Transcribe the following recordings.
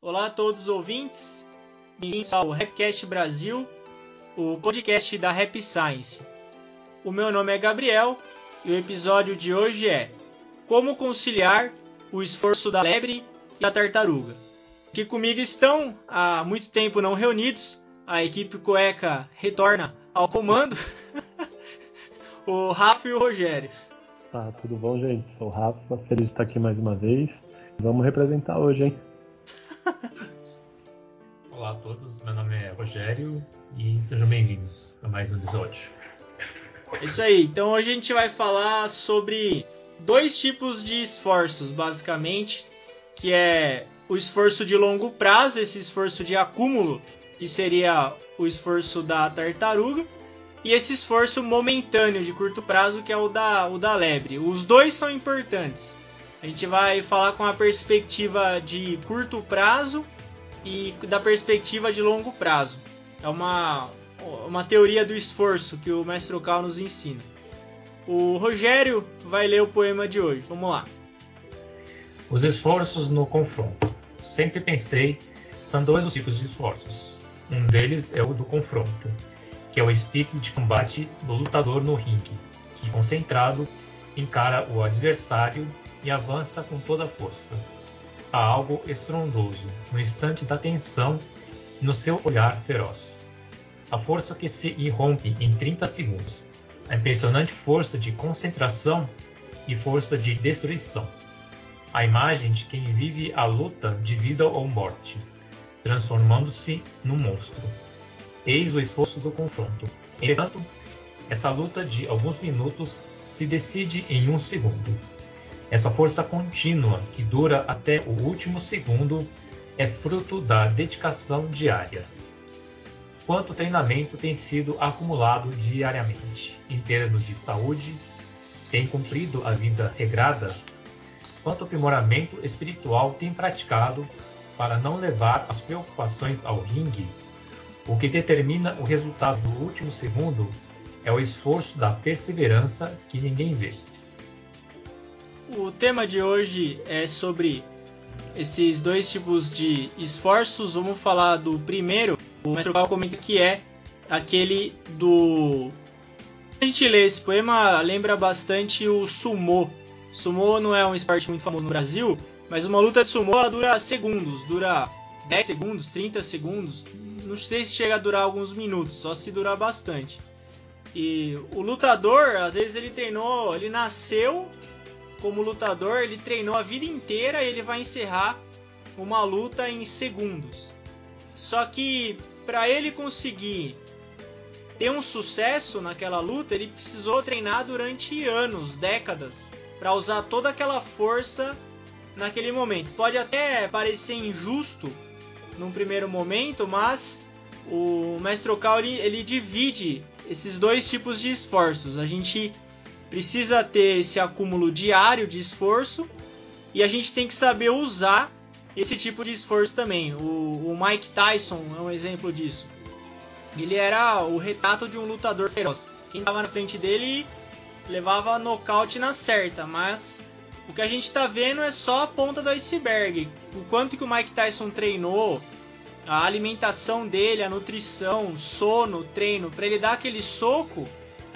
Olá a todos os ouvintes, bem-vindos ao Rapcast Brasil, o podcast da Rap Science. O meu nome é Gabriel e o episódio de hoje é Como conciliar o esforço da lebre e da tartaruga. Aqui comigo estão, há muito tempo não reunidos, a equipe cueca retorna ao comando, o Rafa e o Rogério. Tá, tudo bom, gente? Sou o Rafa, feliz de estar aqui mais uma vez. Vamos representar hoje, hein? Olá a todos, meu nome é Rogério e sejam bem-vindos a mais um episódio. Isso aí, então hoje a gente vai falar sobre dois tipos de esforços, basicamente, que é o esforço de longo prazo, esse esforço de acúmulo, que seria o esforço da tartaruga, e esse esforço momentâneo de curto prazo, que é o da, o da lebre. Os dois são importantes. A gente vai falar com a perspectiva de curto prazo e da perspectiva de longo prazo. É uma, uma teoria do esforço que o mestre Cal nos ensina. O Rogério vai ler o poema de hoje. Vamos lá. Os esforços no confronto. Sempre pensei, são dois os tipos de esforços. Um deles é o do confronto, que é o espírito de combate do lutador no ringue, que concentrado encara o adversário e avança com toda a força. Há algo estrondoso no instante da tensão no seu olhar feroz. A força que se irrompe em 30 segundos. A impressionante força de concentração e força de destruição. A imagem de quem vive a luta de vida ou morte, transformando-se num monstro. Eis o esforço do confronto. Entretanto, essa luta de alguns minutos se decide em um segundo. Essa força contínua, que dura até o último segundo, é fruto da dedicação diária. Quanto treinamento tem sido acumulado diariamente em termos de saúde? Tem cumprido a vida regrada? Quanto aprimoramento espiritual tem praticado para não levar as preocupações ao ringue? O que determina o resultado do último segundo é o esforço da perseverança que ninguém vê. O tema de hoje é sobre esses dois tipos de esforços. Vamos falar do primeiro. O mestre Cal comenta que é aquele do. A gente lê esse poema lembra bastante o sumo. Sumo não é um esporte muito famoso no Brasil, mas uma luta de sumo dura segundos, dura 10 segundos, 30 segundos. Não sei se chega a durar alguns minutos, só se durar bastante. E o lutador, às vezes ele treinou, ele nasceu como lutador, ele treinou a vida inteira e ele vai encerrar uma luta em segundos. Só que para ele conseguir ter um sucesso naquela luta, ele precisou treinar durante anos, décadas, para usar toda aquela força naquele momento. Pode até parecer injusto num primeiro momento, mas o Mestre ele, ele divide esses dois tipos de esforços. A gente precisa ter esse acúmulo diário de esforço e a gente tem que saber usar esse tipo de esforço também. O, o Mike Tyson é um exemplo disso. Ele era o retrato de um lutador feroz. Quem estava na frente dele levava nocaute na certa, mas o que a gente está vendo é só a ponta do iceberg. O quanto que o Mike Tyson treinou, a alimentação dele, a nutrição, sono, treino, para ele dar aquele soco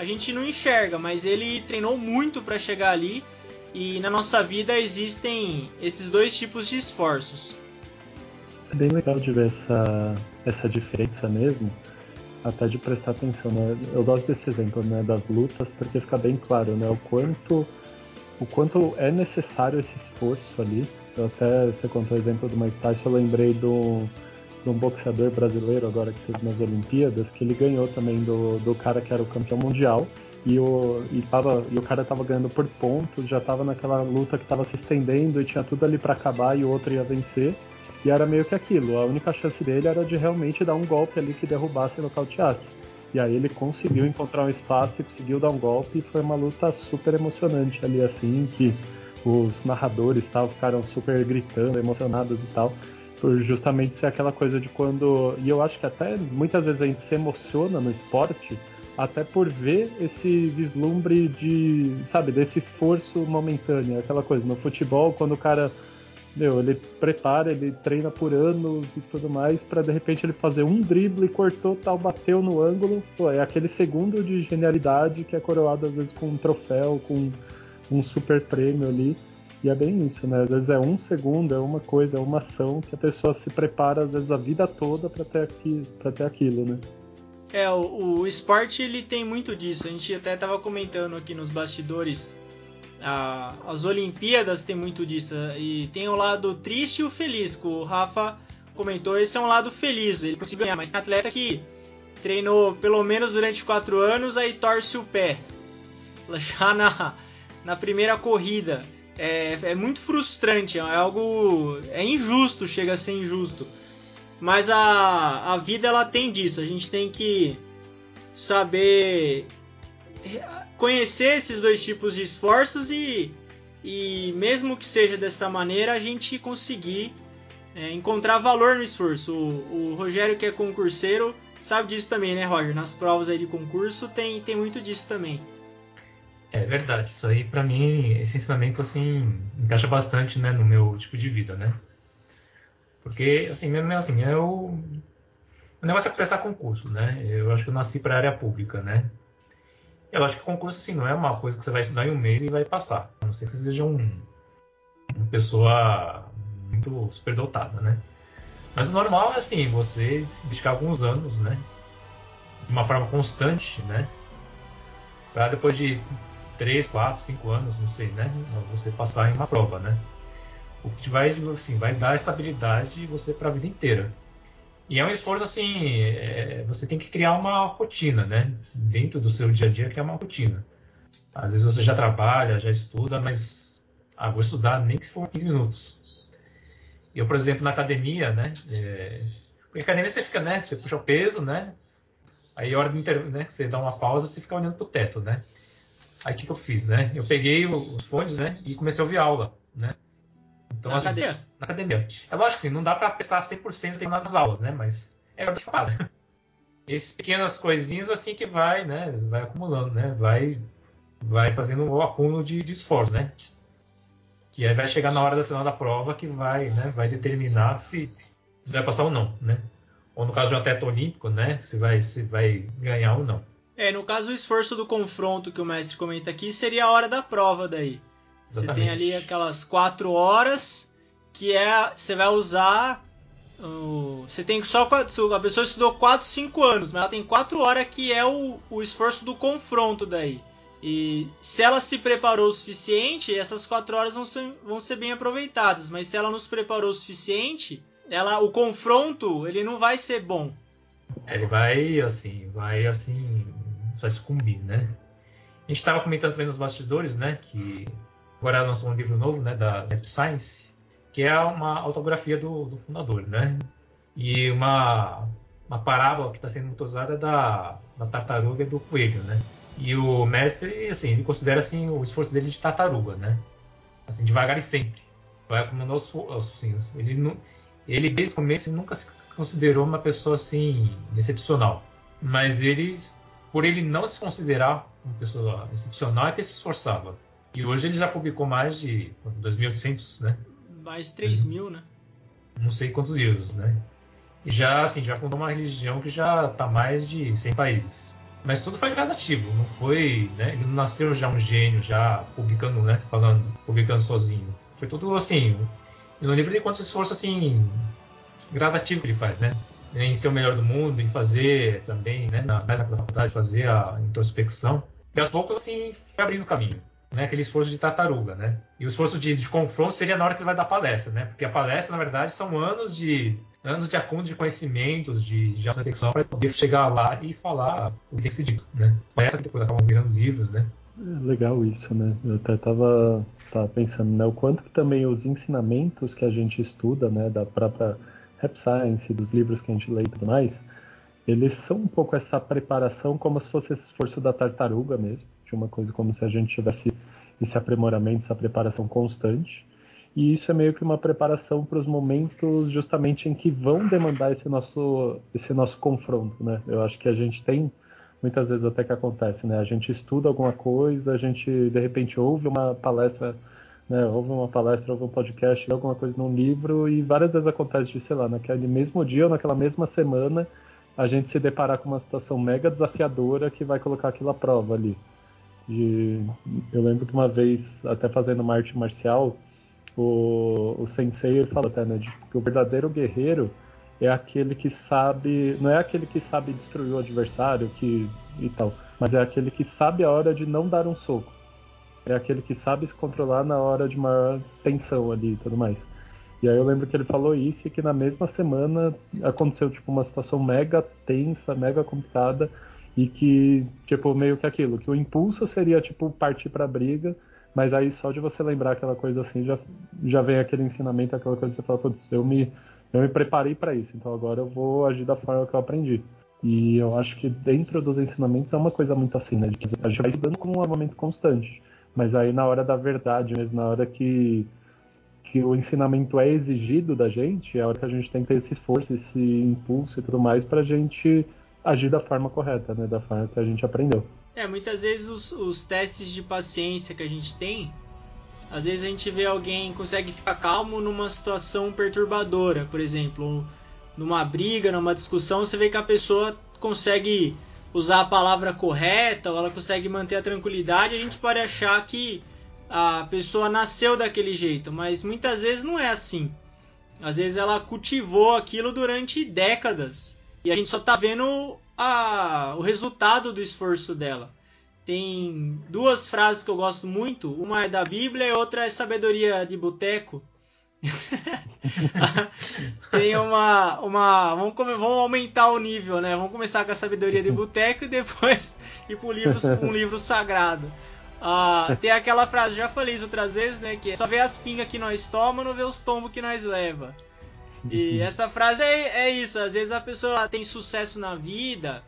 a gente não enxerga, mas ele treinou muito para chegar ali. E na nossa vida existem esses dois tipos de esforços. É bem legal de ver essa, essa diferença mesmo, até de prestar atenção. Né? Eu gosto desse exemplo né, das lutas porque fica bem claro né, o quanto o quanto é necessário esse esforço ali. Eu até você contou o exemplo do Mike Tyson, eu lembrei do de um boxeador brasileiro agora que fez nas Olimpíadas, que ele ganhou também do, do cara que era o campeão mundial. E o, e, tava, e o cara tava ganhando por pontos, já tava naquela luta que tava se estendendo e tinha tudo ali para acabar e o outro ia vencer. E era meio que aquilo, a única chance dele era de realmente dar um golpe ali que derrubasse e nocauteasse. E aí ele conseguiu encontrar um espaço e conseguiu dar um golpe e foi uma luta super emocionante ali assim, que os narradores tal, ficaram super gritando, emocionados e tal por justamente ser aquela coisa de quando. E eu acho que até muitas vezes a gente se emociona no esporte, até por ver esse vislumbre de, sabe, desse esforço momentâneo. Aquela coisa, no futebol, quando o cara meu, ele prepara, ele treina por anos e tudo mais, para de repente ele fazer um drible, cortou, tal, bateu no ângulo. Pô, é aquele segundo de genialidade que é coroado às vezes com um troféu, com um super prêmio ali. E é bem isso, né? Às vezes é um segundo, é uma coisa, é uma ação que a pessoa se prepara, às vezes, a vida toda para ter, aqui, ter aquilo, né? É, o, o esporte ele tem muito disso. A gente até estava comentando aqui nos bastidores. A, as Olimpíadas tem muito disso. E tem o lado triste e o feliz, que o Rafa comentou. Esse é um lado feliz, ele conseguiu ganhar. Mas tem atleta que treinou pelo menos durante quatro anos, aí torce o pé. Já na, na primeira corrida. É, é muito frustrante, é algo. É injusto, chega a ser injusto. Mas a, a vida ela tem disso. A gente tem que saber conhecer esses dois tipos de esforços e, e mesmo que seja dessa maneira, a gente conseguir é, encontrar valor no esforço. O, o, Rogério, que é concurseiro, sabe disso também, né, Roger? Nas provas aí de concurso tem, tem muito disso também. É verdade. Isso aí, para mim, esse ensinamento assim encaixa bastante, né, no meu tipo de vida, né? Porque, assim, mesmo assim, eu. O negócio é prestar concurso, né? Eu acho que eu nasci para área pública, né? Eu acho que concurso, assim, não é uma coisa que você vai estudar em um mês e vai passar. A não ser que você seja um, uma pessoa muito superdotada, né? Mas o normal é, assim, você se dedicar alguns anos, né? De uma forma constante, né? Para depois de 3, 4, 5 anos, não sei, né? Você passar em uma prova, né? o que vai, assim, vai dar estabilidade você para a vida inteira. E é um esforço assim, é, você tem que criar uma rotina, né? Dentro do seu dia a dia, é uma rotina. Às vezes você já trabalha, já estuda, mas ah, vou estudar nem que for 15 minutos. Eu, por exemplo, na academia, né? É, na academia você fica, né? Você puxa o peso, né? Aí hora intervalo, né? Você dá uma pausa, você fica olhando pro teto, né? Aí o que, que eu fiz, né? Eu peguei os fones, né? E comecei a ouvir aula, né? Então, na assim, academia? Na academia. É lógico que assim, não dá para prestar 100% nas aulas, né? Mas é fada. Essas pequenas coisinhas assim que vai, né? Vai acumulando, né? Vai, vai fazendo o acúmulo de, de esforço, né? Que aí vai chegar na hora do final da prova que vai, né? Vai determinar se vai passar ou não, né? Ou no caso de um atleta olímpico, né? Se vai, se vai ganhar ou não. É, no caso o esforço do confronto que o mestre comenta aqui seria a hora da prova daí. Você tem ali aquelas quatro horas que é você vai usar. Uh, você tem só a pessoa estudou 4, 5 anos, mas ela tem 4 horas que é o, o esforço do confronto daí. E se ela se preparou o suficiente, essas 4 horas vão ser, vão ser bem aproveitadas. Mas se ela não se preparou o suficiente, ela, o confronto ele não vai ser bom. Ele vai assim, vai assim, só sucumbir, né? A gente estava comentando também nos bastidores, né, que Agora lançou um livro novo, né, da Rap Science, que é uma autografia do, do fundador, né? E uma, uma parábola que está sendo muito usada é da, da tartaruga e do coelho, né? E o mestre, assim, ele considera assim o esforço dele de tartaruga, né? Assim, devagar e sempre. Vai acumulando aos, aos Ele, não, ele desde o começo ele nunca se considerou uma pessoa assim excepcional, mas ele, por ele não se considerar uma pessoa excepcional, é que se esforçava. E hoje ele já publicou mais de 2.800, né? Mais de 3 mil, né? Não sei quantos livros, né? E já, assim, já fundou uma religião que já está mais de 100 países. Mas tudo foi gradativo, não foi, né? Ele não nasceu já um gênio, já publicando, né? Falando, publicando sozinho. Foi tudo assim. No livro ele conta esforço assim gradativo que ele faz, né? Em ser o melhor do mundo, em fazer também, né? Na, mais na faculdade, fazer a introspecção. E aos poucos, assim, foi abrindo caminho né, aquele esforço de tartaruga, né? E o esforço de, de, confronto seria na hora que ele vai dar palestra, né? Porque a palestra, na verdade, são anos de anos de acúmulo de conhecimentos, de, de reflexão para poder chegar lá e falar o que dito, né? Essa que depois acabam virando livros, né? É legal isso, né? Eu até tava, tava pensando, né? O quanto que também os ensinamentos que a gente estuda, né? Da própria Rap Science, dos livros que a gente lê e tudo mais, eles são um pouco essa preparação como se fosse esse esforço da tartaruga mesmo uma coisa como se a gente tivesse esse aprimoramento, essa preparação constante. E isso é meio que uma preparação para os momentos justamente em que vão demandar esse nosso, esse nosso confronto, né? Eu acho que a gente tem muitas vezes até que acontece, né? A gente estuda alguma coisa, a gente de repente ouve uma palestra né? Ouve uma palestra, ouve um podcast, alguma coisa num livro e várias vezes acontece de, sei lá, naquele mesmo dia ou naquela mesma semana a gente se deparar com uma situação mega desafiadora que vai colocar aquilo à prova ali. Eu lembro que uma vez, até fazendo uma arte marcial, o, o sensei fala até, né, de, que o verdadeiro guerreiro é aquele que sabe, não é aquele que sabe destruir o adversário que e tal, mas é aquele que sabe a hora de não dar um soco. É aquele que sabe se controlar na hora de maior tensão ali e tudo mais. E aí eu lembro que ele falou isso e que na mesma semana aconteceu tipo uma situação mega tensa, mega complicada e que tipo meio que aquilo, que o impulso seria tipo partir para briga, mas aí só de você lembrar aquela coisa assim já já vem aquele ensinamento, aquela coisa que você fala, putz, eu me eu me preparei para isso, então agora eu vou agir da forma que eu aprendi. E eu acho que dentro dos ensinamentos é uma coisa muito assim, né? A gente vai estudando com um armamento constante. Mas aí na hora da verdade mesmo, na hora que que o ensinamento é exigido da gente, é a hora que a gente tem que ter esse esforço, esse impulso e tudo mais para a gente agir da forma correta, né? Da forma que a gente aprendeu. É, muitas vezes os, os, testes de paciência que a gente tem, às vezes a gente vê alguém consegue ficar calmo numa situação perturbadora, por exemplo, numa briga, numa discussão, você vê que a pessoa consegue usar a palavra correta, ou ela consegue manter a tranquilidade, a gente pode achar que a pessoa nasceu daquele jeito, mas muitas vezes não é assim. Às vezes ela cultivou aquilo durante décadas e a gente só está vendo a, o resultado do esforço dela. Tem duas frases que eu gosto muito, uma é da Bíblia e outra é sabedoria de boteco. Tem uma, uma vamos, vamos aumentar o nível, né? Vamos começar com a sabedoria de boteco e depois ir para livro, um livro sagrado. Ah, tem aquela frase, já falei isso outras vezes, né? Que é só vê as pingas que nós toma, não vê os tombos que nós leva. E uhum. essa frase é, é, isso. Às vezes a pessoa tem sucesso na vida,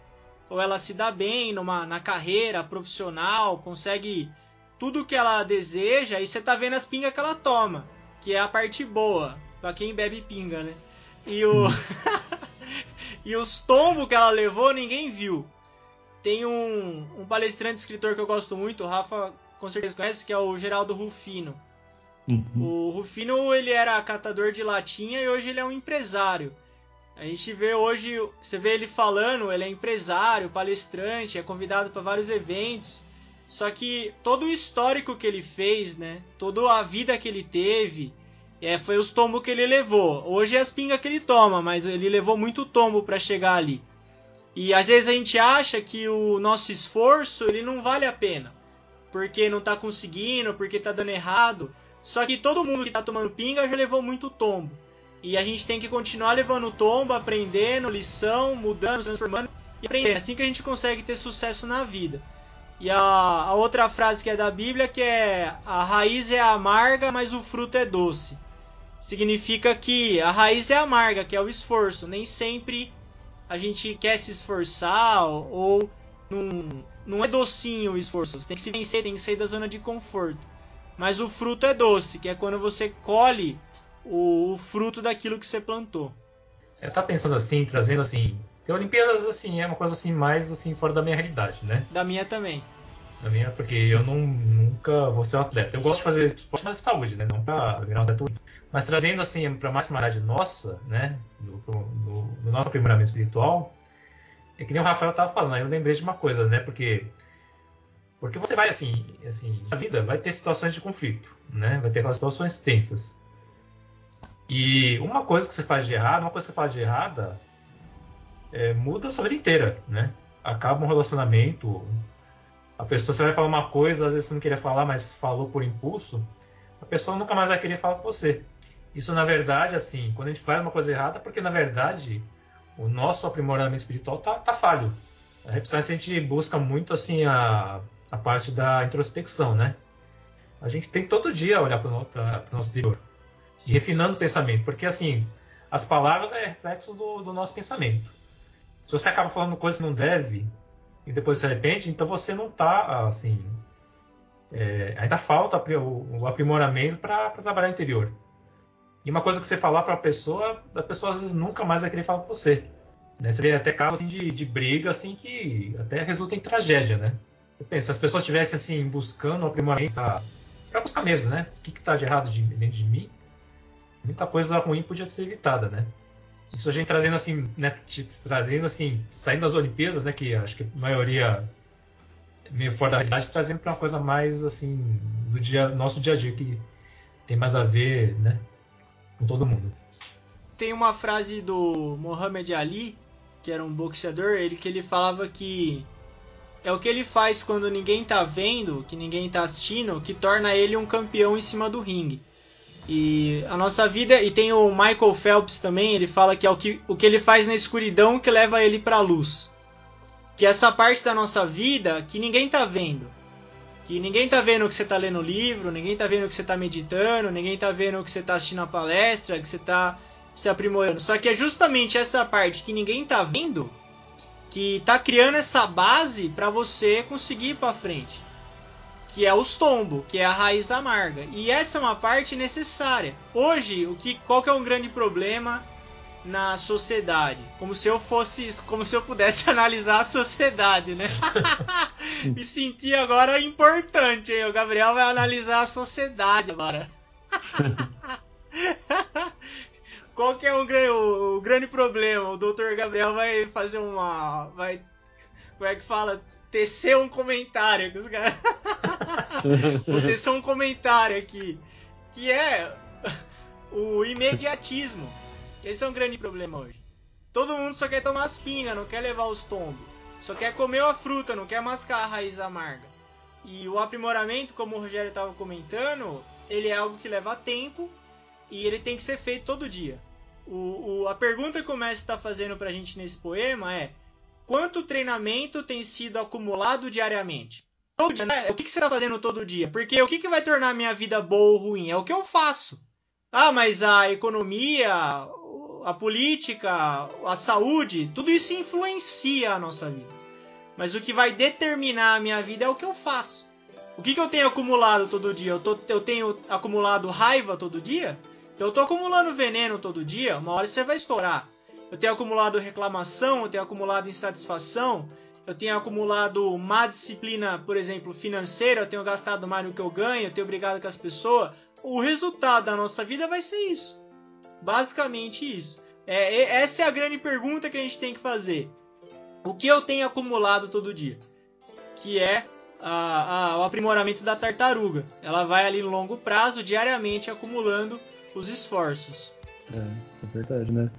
ou ela se dá bem numa, na carreira profissional, consegue tudo que ela deseja, e você tá vendo as pingas que ela toma, que é a parte boa, para quem bebe pinga, né? E, o... Uhum. e os tombos que ela levou, ninguém viu. Tem um, um palestrante escritor que eu gosto muito, o Rafa com certeza conhece, que é o Geraldo Rufino. Uhum. O Rufino ele era catador de latinha e hoje ele é um empresário. A gente vê hoje, você vê ele falando, ele é empresário, palestrante, é convidado para vários eventos. Só que todo o histórico que ele fez, né? Toda a vida que ele teve, é, foi os tombos que ele levou. Hoje é as pingas que ele toma, mas ele levou muito tombo para chegar ali. E às vezes a gente acha que o nosso esforço ele não vale a pena, porque não está conseguindo, porque está dando errado. Só que todo mundo que está tomando pinga já levou muito tombo. E a gente tem que continuar levando tombo, aprendendo, lição, mudando, transformando e aprendendo. É assim que a gente consegue ter sucesso na vida. E a, a, outra frase que é da Bíblia que é a raiz é amarga, mas o fruto é doce. Significa que a raiz é amarga, que é o esforço. Nem sempre a gente quer se esforçar ou não, não é docinho o esforço. Você tem que se vencer, tem que sair da zona de conforto. Mas o fruto é doce, que é quando você colhe o, o fruto daquilo que você plantou. Eu tava pensando assim, trazendo assim, tem Olimpíadas assim, é uma coisa assim mais assim fora da minha realidade, né? Da minha também. Da minha, porque eu não, nunca vou ser um atleta. Eu gosto de fazer esporte mais de saúde, né? Não pra virar um atleta mas trazendo assim para mais uma área nossa, né, no, nosso aprimoramento espiritual, é que nem o Rafael estava falando, eu lembrei de uma coisa, né, porque porque você vai assim, assim, na vida vai ter situações de conflito, né, vai ter aquelas situações tensas. E uma coisa que você faz de errado, uma coisa que você faz de errada, é, muda a sua vida inteira, né? Acaba um relacionamento, a pessoa você vai falar uma coisa, às vezes você não queria falar, mas falou por impulso, a pessoa nunca mais vai querer falar com você. Isso, na verdade, assim, quando a gente faz uma coisa errada, porque, na verdade, o nosso aprimoramento espiritual tá, tá falho. A gente busca muito, assim, a, a parte da introspecção, né? A gente tem que todo dia olhar para o nosso interior e refinando o pensamento, porque, assim, as palavras é reflexo do, do nosso pensamento. Se você acaba falando coisas que não deve e depois se arrepende, então você não está, assim, é, ainda falta o, aprimoramento para trabalhar o interior. E uma coisa que você falar para a pessoa, a pessoa às vezes nunca mais vai querer falar com você. Né? Seria até caso assim, de, de briga assim que até resulta em tragédia, né? Eu penso, se as pessoas estivessem assim buscando o aprimoramento, tá, para buscar mesmo, né? O que está de errado de, dentro de mim? Muita coisa ruim podia ser evitada, né? Isso a gente trazendo assim, né, trazendo assim, saindo das Olimpíadas, né, que acho que a maioria meio fora da realidade, trazendo para uma coisa mais assim do dia, nosso dia a dia que tem mais a ver, né, com todo mundo. Tem uma frase do Muhammad Ali, que era um boxeador, ele que ele falava que é o que ele faz quando ninguém tá vendo, que ninguém tá assistindo, que torna ele um campeão em cima do ringue. E a nossa vida, e tem o Michael Phelps também, ele fala que é o que, o que ele faz na escuridão que leva ele para a luz. Que é essa parte da nossa vida que ninguém tá vendo. Que ninguém tá vendo que você tá lendo o livro, ninguém tá vendo que você tá meditando, ninguém tá vendo que você tá assistindo a palestra, que você tá se aprimorando. Só que é justamente essa parte que ninguém tá vendo que tá criando essa base para você conseguir ir para frente que é os tombos, que é a raiz amarga. E essa é uma parte necessária. Hoje, o que qual que é um grande problema na sociedade? Como se eu fosse, como se eu pudesse analisar a sociedade, né? Me senti agora importante, hein? O Gabriel vai analisar a sociedade agora. qual que é o, o, o grande problema? O Dr. Gabriel vai fazer uma vai como é que fala? Tecer um comentário que os caras. Vou tecer um comentário aqui. Que é o imediatismo. Esse é um grande problema hoje. Todo mundo só quer tomar as pingas, não quer levar os tombos. Só quer comer a fruta, não quer mascar a raiz amarga. E o aprimoramento, como o Rogério estava comentando, ele é algo que leva tempo e ele tem que ser feito todo dia. O, o, a pergunta que o mestre está fazendo para a gente nesse poema é: quanto treinamento tem sido acumulado diariamente. Todo dia, né? O que, que você está fazendo todo dia? Porque o que, que vai tornar a minha vida boa ou ruim? É o que eu faço. Ah, mas a economia, a política, a saúde, tudo isso influencia a nossa vida. Mas o que vai determinar a minha vida é o que eu faço. O que, que eu tenho acumulado todo dia? Eu, tô, eu tenho acumulado raiva todo dia? Então eu estou acumulando veneno todo dia, uma hora você vai estourar eu tenho acumulado reclamação, eu tenho acumulado insatisfação, eu tenho acumulado má disciplina, por exemplo, financeira, eu tenho gastado mais do que eu ganho, eu tenho brigado com as pessoas. O resultado da nossa vida vai ser isso. Basicamente isso. É, essa é a grande pergunta que a gente tem que fazer. O que eu tenho acumulado todo dia? Que é a, a, o aprimoramento da tartaruga. Ela vai ali no longo prazo, diariamente acumulando os esforços. É, é verdade, né?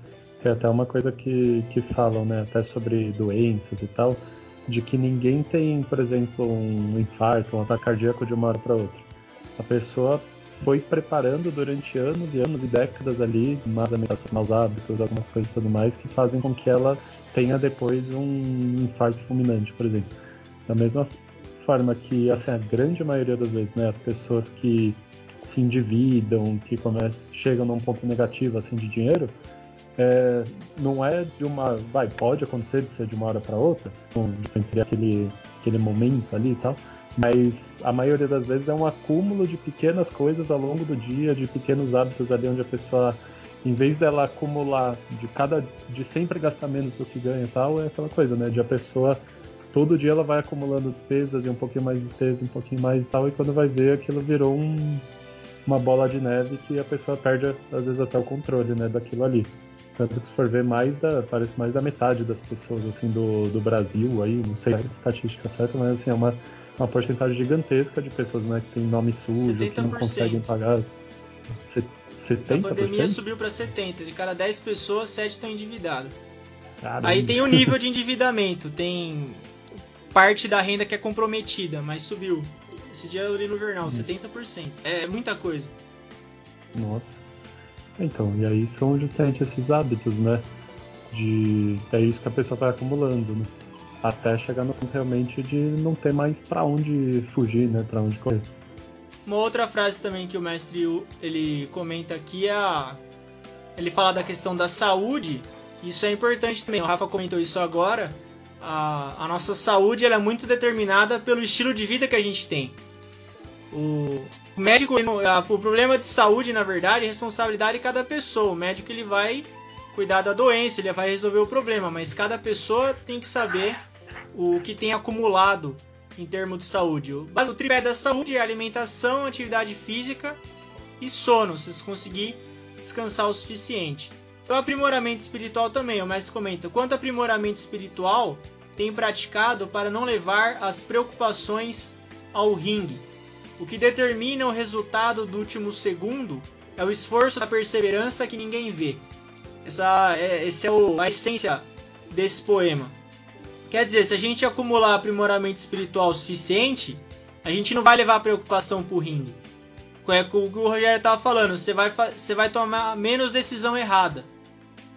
Até uma coisa que, que falam, né, até sobre doenças e tal, de que ninguém tem, por exemplo, um infarto, um ataque cardíaco de uma hora para outra. A pessoa foi preparando durante anos e anos e décadas ali, mais alimentação, maus hábitos, algumas coisas e tudo mais, que fazem com que ela tenha depois um infarto fulminante, por exemplo. Da mesma forma que, assim, a grande maioria das vezes, né, as pessoas que se endividam, que começam, chegam num ponto negativo, assim, de dinheiro, é, não é de uma. Vai, pode acontecer de ser de uma hora para outra, seria aquele, aquele momento ali e tal, mas a maioria das vezes é um acúmulo de pequenas coisas ao longo do dia, de pequenos hábitos ali onde a pessoa, em vez dela acumular de cada. de sempre gastar menos do que ganha e tal, é aquela coisa, né? De a pessoa. Todo dia ela vai acumulando despesas e um pouquinho mais de despesa, um pouquinho mais e tal, e quando vai ver aquilo virou um, uma bola de neve que a pessoa perde, às vezes, até o controle né, daquilo ali. Tanto que se for ver mais da, parece mais da metade das pessoas assim do, do Brasil aí, não sei a estatística certa, mas assim, é uma, uma porcentagem gigantesca de pessoas né, que tem nome sujo, 70%. que não conseguem pagar. 70%? A pandemia subiu para 70%. De cada 10 pessoas, 7 estão endividadas. Aí tem o nível de endividamento, tem parte da renda que é comprometida, mas subiu. Esse dia eu li no jornal, hum. 70%. É muita coisa. Nossa. Então, e aí são justamente esses hábitos, né? De. É isso que a pessoa vai acumulando, né? Até chegar no ponto realmente de não ter mais para onde fugir, né? Para onde correr. Uma outra frase também que o mestre ele comenta aqui é a... ele fala da questão da saúde. Isso é importante também. O Rafa comentou isso agora. A, a nossa saúde ela é muito determinada pelo estilo de vida que a gente tem. O, médico, o problema de saúde, na verdade, é responsabilidade de cada pessoa. O médico ele vai cuidar da doença, ele vai resolver o problema, mas cada pessoa tem que saber o que tem acumulado em termos de saúde. O, o tripé da saúde é alimentação, atividade física e sono, se você conseguir descansar o suficiente. O aprimoramento espiritual também, o mestre comenta, quanto aprimoramento espiritual tem praticado para não levar as preocupações ao ringue. O que determina o resultado do último segundo é o esforço da perseverança que ninguém vê. Essa é, esse é o, a essência desse poema. Quer dizer, se a gente acumular aprimoramento espiritual suficiente, a gente não vai levar preocupação pro ringue. É o que o Rogério estava falando, você vai, você vai tomar menos decisão errada.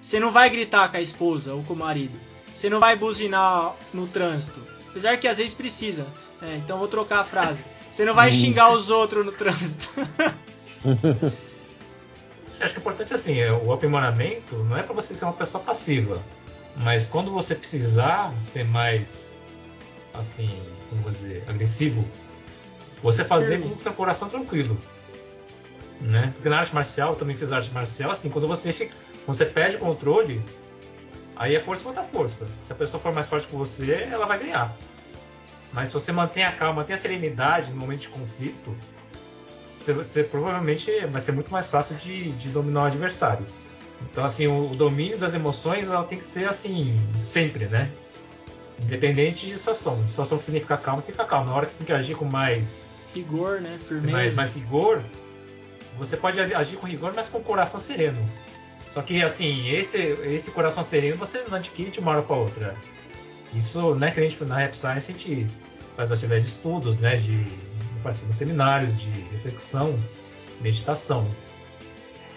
Você não vai gritar com a esposa ou com o marido. Você não vai buzinar no trânsito. Apesar que às vezes precisa. É, então vou trocar a frase. Você não vai xingar os outros no trânsito. Acho que o importante é assim, é, o aprimoramento não é para você ser uma pessoa passiva, mas quando você precisar ser mais, assim, como vou dizer, agressivo, você fazer com o seu coração tranquilo, né? Porque na arte marcial, eu também fiz arte marcial, assim, quando você fica, você perde o controle, aí é força contra força. Se a pessoa for mais forte que você, ela vai ganhar. Mas se você mantém a calma, mantém a serenidade no momento de conflito, você, você provavelmente vai ser muito mais fácil de, de dominar o adversário. Então, assim, o, o, domínio das emoções ela tem que ser assim, sempre, né? Independente de situação. Situação que ficar calmo, você tem que ficar calmo. Na hora que você tem que agir com mais. Rigor, né? Firmeza. Mais, mais rigor, você pode agir com rigor, mas com o coração sereno. Só que, assim, esse, esse coração sereno você não adquire de uma hora para outra. Isso, né, que a gente, na Rap Science, a gente faz atividades de estudos, né, de participa de seminários de reflexão, meditação.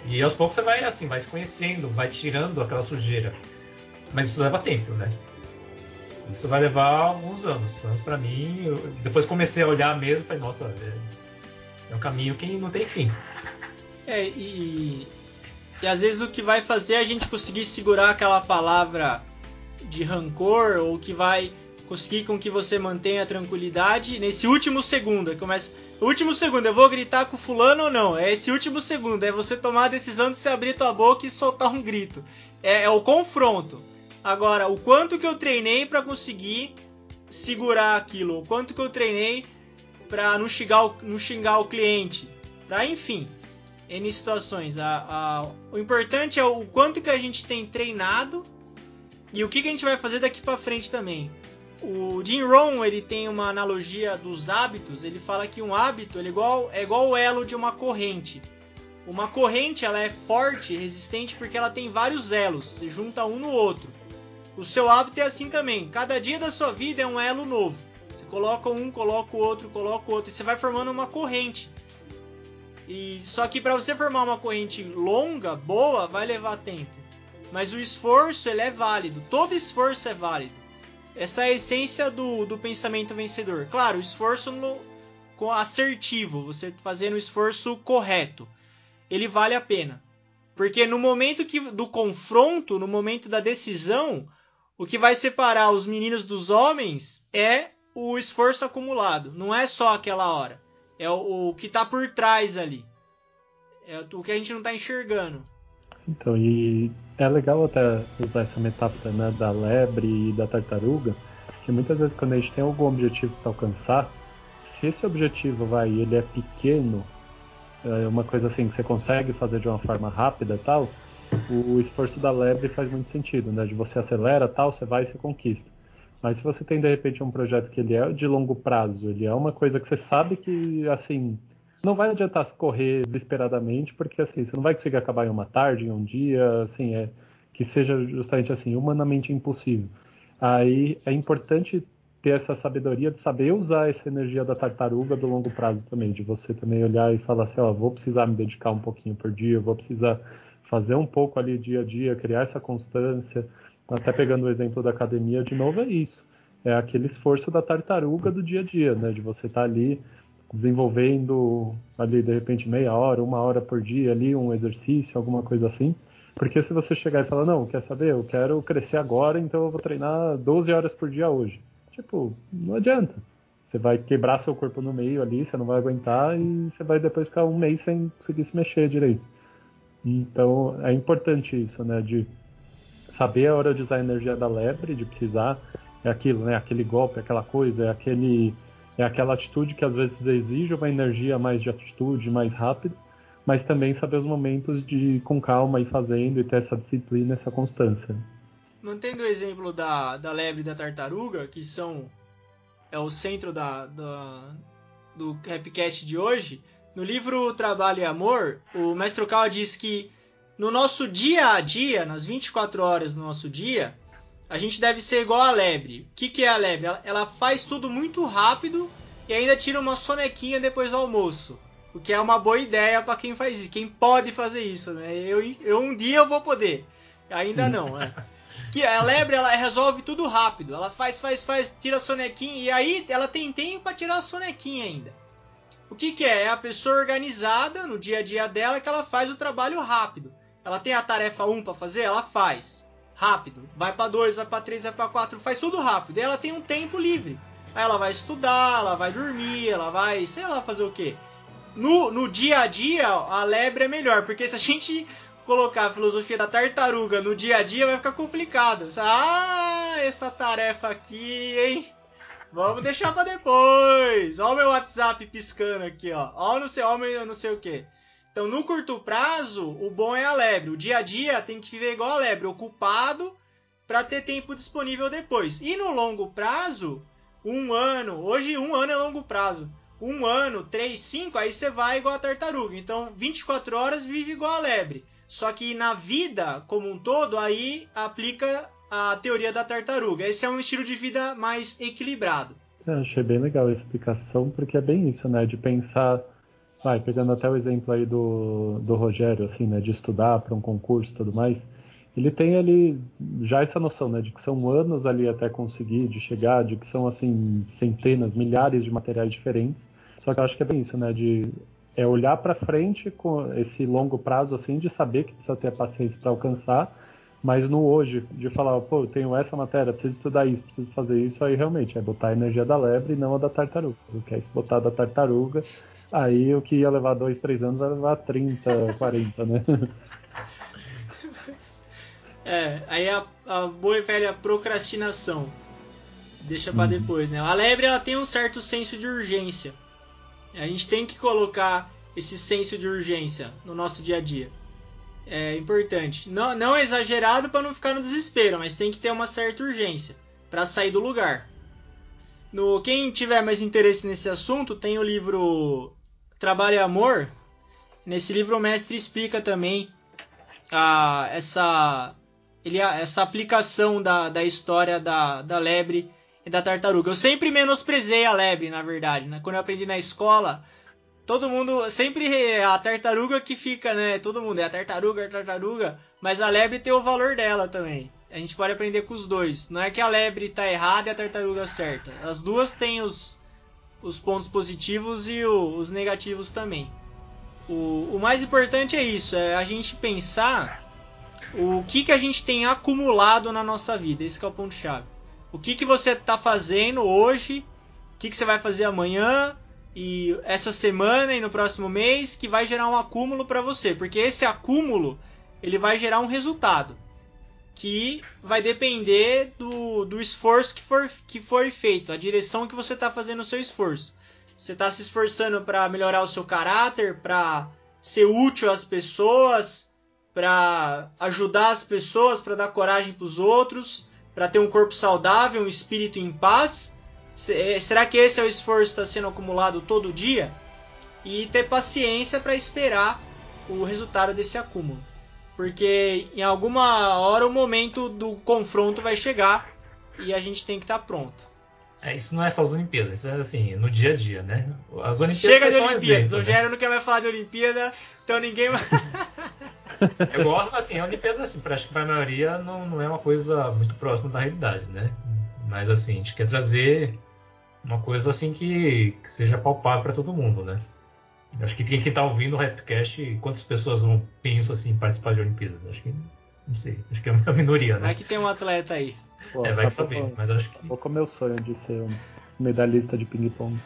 E aos poucos você vai assim, vai se conhecendo, vai tirando aquela sujeira. Mas isso leva tempo, né? Isso vai levar alguns anos. Pelo menos para mim, eu, depois comecei a olhar mesmo, falei, nossa, é, é um caminho que não tem fim. É, e, e às vezes o que vai fazer é a gente conseguir segurar aquela palavra de rancor ou que vai conseguir com que você mantenha a tranquilidade nesse último segundo. Começa, último segundo, eu vou gritar com fulano ou não? É esse último segundo, é você tomar a decisão de se abrir tua boca e soltar um grito. É, é o confronto. Agora, o quanto que eu treinei para conseguir segurar aquilo, o quanto que eu treinei para não xingar o, não xingar o cliente, para enfim, N situações. A, a, o importante é o quanto que a gente tem treinado e o que, que a gente vai fazer daqui para frente também. O Jim Rohn ele tem uma analogia dos hábitos. Ele fala que um hábito é igual, é igual o elo de uma corrente. Uma corrente ela é forte, resistente porque ela tem vários elos. Se junta um no outro. O seu hábito é assim também. Cada dia da sua vida é um elo novo. Você coloca um, coloca o outro, coloca o outro e você vai formando uma corrente. E só que para você formar uma corrente longa, boa, vai levar tempo. Mas o esforço ele é válido. Todo esforço é válido. Essa é a essência do, do pensamento vencedor. Claro, o esforço no, assertivo, você fazendo o esforço correto, ele vale a pena. Porque no momento que, do confronto, no momento da decisão, o que vai separar os meninos dos homens é o esforço acumulado. Não é só aquela hora. É o, o que está por trás ali. É o que a gente não está enxergando. Então, e é legal até usar essa metáfora né, da lebre e da tartaruga, que muitas vezes quando a gente tem algum objetivo para alcançar, se esse objetivo vai, ele é pequeno, é uma coisa assim que você consegue fazer de uma forma rápida tal, o esforço da lebre faz muito sentido, né? De você acelera tal, você vai e você conquista. Mas se você tem de repente um projeto que ele é de longo prazo, ele é uma coisa que você sabe que assim não vai adiantar correr desesperadamente, porque assim, você não vai conseguir acabar em uma tarde, em um dia, assim, é que seja justamente assim, humanamente impossível. Aí é importante ter essa sabedoria de saber usar essa energia da tartaruga do longo prazo também, de você também olhar e falar assim, ó, vou precisar me dedicar um pouquinho por dia, vou precisar fazer um pouco ali dia a dia, criar essa constância. Até pegando o exemplo da academia, de novo é isso. É aquele esforço da tartaruga do dia a dia, né? De você estar tá ali desenvolvendo ali de repente meia hora, uma hora por dia ali, um exercício, alguma coisa assim. Porque se você chegar e falar, não, quer saber, eu quero crescer agora, então eu vou treinar 12 horas por dia hoje. Tipo, não adianta. Você vai quebrar seu corpo no meio ali, você não vai aguentar e você vai depois ficar um mês sem conseguir se mexer direito. Então é importante isso, né? De saber a hora de usar a energia da lebre, de precisar, é aquilo, né? Aquele golpe, aquela coisa, é aquele É aquela atitude que às vezes exige uma energia mais de atitude, mais rápido, mas também saber os momentos de ir com calma ir fazendo e ter essa disciplina, essa constância. Mantendo o exemplo da, da lebre e da tartaruga, que são é o centro da, da do Rapcast de hoje, no livro Trabalho e Amor, o Mestre Cal diz que no nosso dia a dia, nas 24 horas do nosso dia, a gente deve ser igual a lebre. O que, que é a lebre? Ela, ela faz tudo muito rápido e ainda tira uma sonequinha depois do almoço. O que é uma boa ideia para quem faz isso, quem pode fazer isso, né? Eu, eu um dia eu vou poder, ainda não, né? Que a lebre ela resolve tudo rápido, ela faz, faz, faz, tira a sonequinha e aí ela tem tempo para tirar a sonequinha ainda. O que, que é? É a pessoa organizada no dia a dia dela que ela faz o trabalho rápido. Ela tem a tarefa 1 para fazer, ela faz rápido. Vai para 2, vai para 3, vai para 4, faz tudo rápido. E ela tem um tempo livre. Aí ela vai estudar, ela vai dormir, ela vai, sei lá, fazer o quê? no, no dia a dia, a lebre é melhor, porque se a gente colocar a filosofia da tartaruga no dia a dia, vai ficar complicado. Ah, essa tarefa aqui, hein? Vamos deixar para depois. Ó o meu WhatsApp piscando aqui, ó. Ó não sei, ó meu não sei o que. Então, no curto prazo, o bom é a lebre. O dia a dia tem que viver igual a lebre, ocupado para ter tempo disponível depois. E no longo prazo, um ano. Hoje, um ano é longo prazo um ano, três, cinco, aí você vai igual a tartaruga. Então, 24 horas vive igual a lebre. Só que na vida como um todo, aí aplica a teoria da tartaruga. Esse é um estilo de vida mais equilibrado. Eu achei bem legal a explicação, porque é bem isso, né? De pensar, vai, pegando até o exemplo aí do, do Rogério, assim, né? De estudar para um concurso e tudo mais. Ele tem ali já essa noção, né? De que são anos ali até conseguir, de chegar, de que são, assim, centenas, milhares de materiais diferentes só que eu acho que é bem isso, né? De é olhar para frente com esse longo prazo, assim, de saber que precisa ter paciência para alcançar, mas no hoje, de falar, pô, eu tenho essa matéria, preciso estudar isso, preciso fazer isso, aí realmente é botar a energia da lebre e não a da tartaruga. Porque aí se botar da tartaruga, aí o que ia levar dois, três anos vai levar 30, 40, né? É, aí a, a boa e velha procrastinação. Deixa para uhum. depois, né? A lebre ela tem um certo senso de urgência. A gente tem que colocar esse senso de urgência no nosso dia a dia. É importante. Não, não exagerado para não ficar no desespero, mas tem que ter uma certa urgência para sair do lugar. No quem tiver mais interesse nesse assunto, tem o livro Trabalho e Amor. Nesse livro o mestre explica também a, essa ele, essa aplicação da, da história da, da lebre e da tartaruga. Eu sempre menosprezei a lebre, na verdade, né? Quando eu aprendi na escola, todo mundo sempre é a tartaruga que fica, né? Todo mundo é a tartaruga, a tartaruga, mas a lebre tem o valor dela também. A gente pode aprender com os dois. Não é que a lebre tá errada e a tartaruga certa. As duas têm os, os pontos positivos e o, os negativos também. O, o mais importante é isso, é a gente pensar o que, que a gente tem acumulado na nossa vida. Esse é o ponto chave o que, que você está fazendo hoje, o que, que você vai fazer amanhã e essa semana e no próximo mês que vai gerar um acúmulo para você, porque esse acúmulo ele vai gerar um resultado que vai depender do, do esforço que for, que for feito, a direção que você está fazendo o seu esforço. Você está se esforçando para melhorar o seu caráter, para ser útil às pessoas, para ajudar as pessoas, para dar coragem para os outros, para ter um corpo saudável, um espírito em paz? Eh, será que esse é o esforço que está sendo acumulado todo dia? E ter paciência para esperar o resultado desse acúmulo. Porque em alguma hora o momento do confronto vai chegar e a gente tem que estar tá pronto. É, isso não é só as Olimpíadas, isso é assim, no dia a dia, né? As Olimpíadas Chega de Olimpíadas, o né? Rogério né? não quer mais falar de Olimpíada, então ninguém Eu gosto, assim, a Olimpíada, assim, acho que para a maioria não, não é uma coisa muito próxima da realidade, né? Mas, assim, a gente quer trazer uma coisa, assim, que, que seja palpável para todo mundo, né? Acho que quem está ouvindo o Rapcast, quantas pessoas vão pensam, assim, em participar de Olimpíadas? Acho que, não sei, acho que é uma minoria, né? Vai que tem um atleta aí. Pô, é, vai que saber, mas acho que... Qual é o meu sonho de ser um medalhista de ping-pong?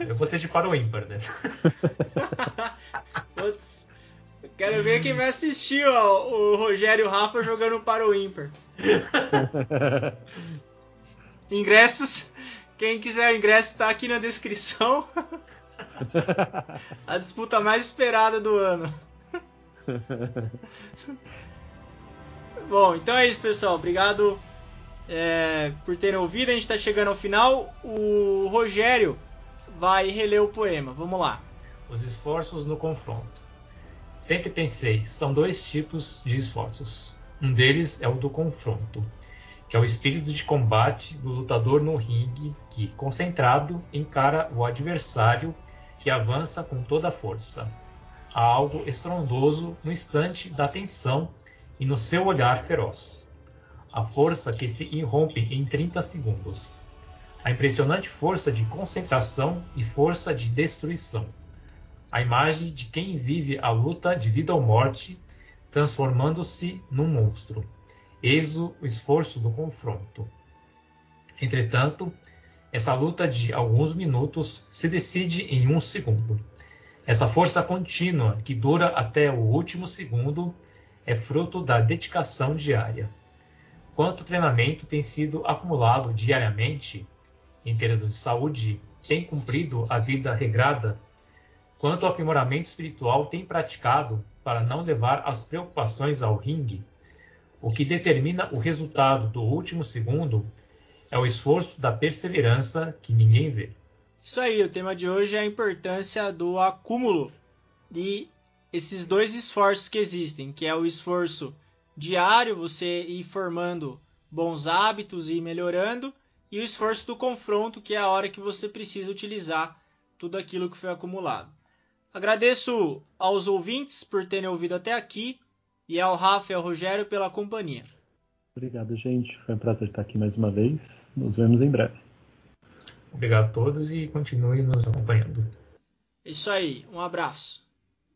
Eu vou ser de para o ímpar, né? Putz. Quero ver quem vai assistir ó, o Rogério e o Rafa jogando para o ímpar. Ingressos Quem quiser o ingresso está aqui na descrição. A disputa mais esperada do ano. Bom, então é isso, pessoal. Obrigado é, por terem ouvido. A gente está chegando ao final. O Rogério vai reler o poema. Vamos lá. Os esforços no confronto. Sempre pensei, são dois tipos de esforços. Um deles é o do confronto, que é o espírito de combate do lutador no ringue que, concentrado, encara o adversário e avança com toda a força. Há algo estrondoso no instante da tensão e no seu olhar feroz. A força que se irrompe em 30 segundos. A impressionante força de concentração e força de destruição. A imagem de quem vive a luta de vida ou morte, transformando-se num monstro. Eis o esforço do confronto. Entretanto, essa luta de alguns minutos se decide em um segundo. Essa força contínua, que dura até o último segundo, é fruto da dedicação diária. Quanto treinamento tem sido acumulado diariamente, em termos de saúde, tem cumprido a vida regrada? Quanto aprimoramento espiritual tem praticado para não levar as preocupações ao ringue? O que determina o resultado do último segundo é o esforço da perseverança que ninguém vê. Isso aí, o tema de hoje é a importância do acúmulo e esses dois esforços que existem, que é o esforço diário, você ir formando bons hábitos e melhorando, e o esforço do confronto, que é a hora que você precisa utilizar tudo aquilo que foi acumulado. Agradeço aos ouvintes por terem ouvido até aqui e ao Rafa e ao Rogério pela companhia. Obrigado, gente. Foi um prazer estar aqui mais uma vez. Nos vemos em breve. Obrigado a todos e continue nos acompanhando. Isso aí, um abraço.